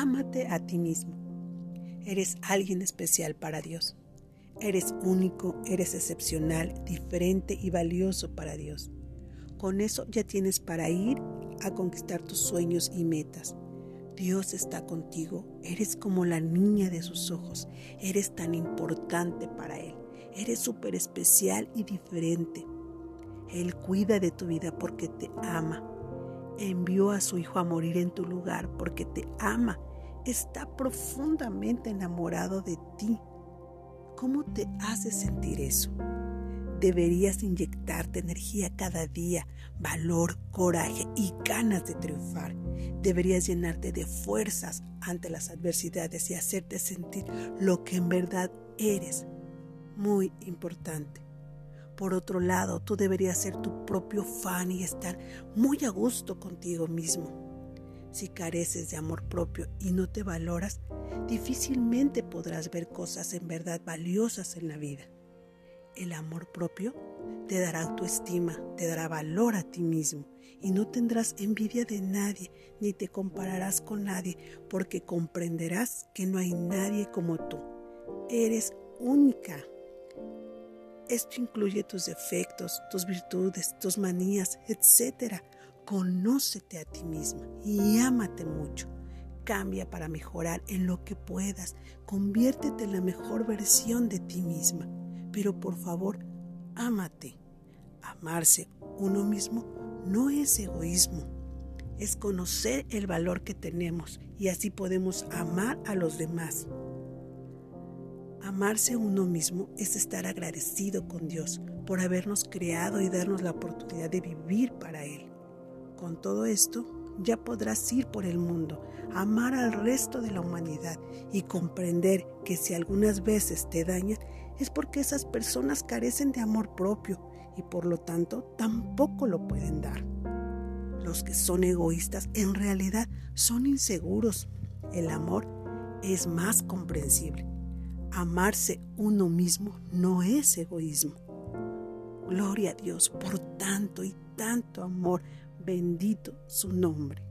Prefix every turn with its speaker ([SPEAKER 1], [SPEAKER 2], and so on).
[SPEAKER 1] Ámate a ti mismo. Eres alguien especial para Dios. Eres único, eres excepcional, diferente y valioso para Dios. Con eso ya tienes para ir a conquistar tus sueños y metas. Dios está contigo, eres como la niña de sus ojos, eres tan importante para Él, eres súper especial y diferente. Él cuida de tu vida porque te ama. Envió a su Hijo a morir en tu lugar porque te ama. Está profundamente enamorado de ti. ¿Cómo te hace sentir eso? Deberías inyectarte energía cada día, valor, coraje y ganas de triunfar. Deberías llenarte de fuerzas ante las adversidades y hacerte sentir lo que en verdad eres. Muy importante. Por otro lado, tú deberías ser tu propio fan y estar muy a gusto contigo mismo. Si careces de amor propio y no te valoras, difícilmente podrás ver cosas en verdad valiosas en la vida. El amor propio te dará autoestima, te dará valor a ti mismo y no tendrás envidia de nadie ni te compararás con nadie porque comprenderás que no hay nadie como tú. Eres única. Esto incluye tus defectos, tus virtudes, tus manías, etc. Conócete a ti misma y ámate mucho. Cambia para mejorar en lo que puedas. Conviértete en la mejor versión de ti misma. Pero por favor, ámate. Amarse uno mismo no es egoísmo. Es conocer el valor que tenemos y así podemos amar a los demás. Amarse uno mismo es estar agradecido con Dios por habernos creado y darnos la oportunidad de vivir para Él. Con todo esto, ya podrás ir por el mundo, amar al resto de la humanidad y comprender que si algunas veces te dañan es porque esas personas carecen de amor propio y por lo tanto tampoco lo pueden dar. Los que son egoístas en realidad son inseguros. El amor es más comprensible. Amarse uno mismo no es egoísmo. Gloria a Dios por tanto y tanto amor. Bendito su nombre.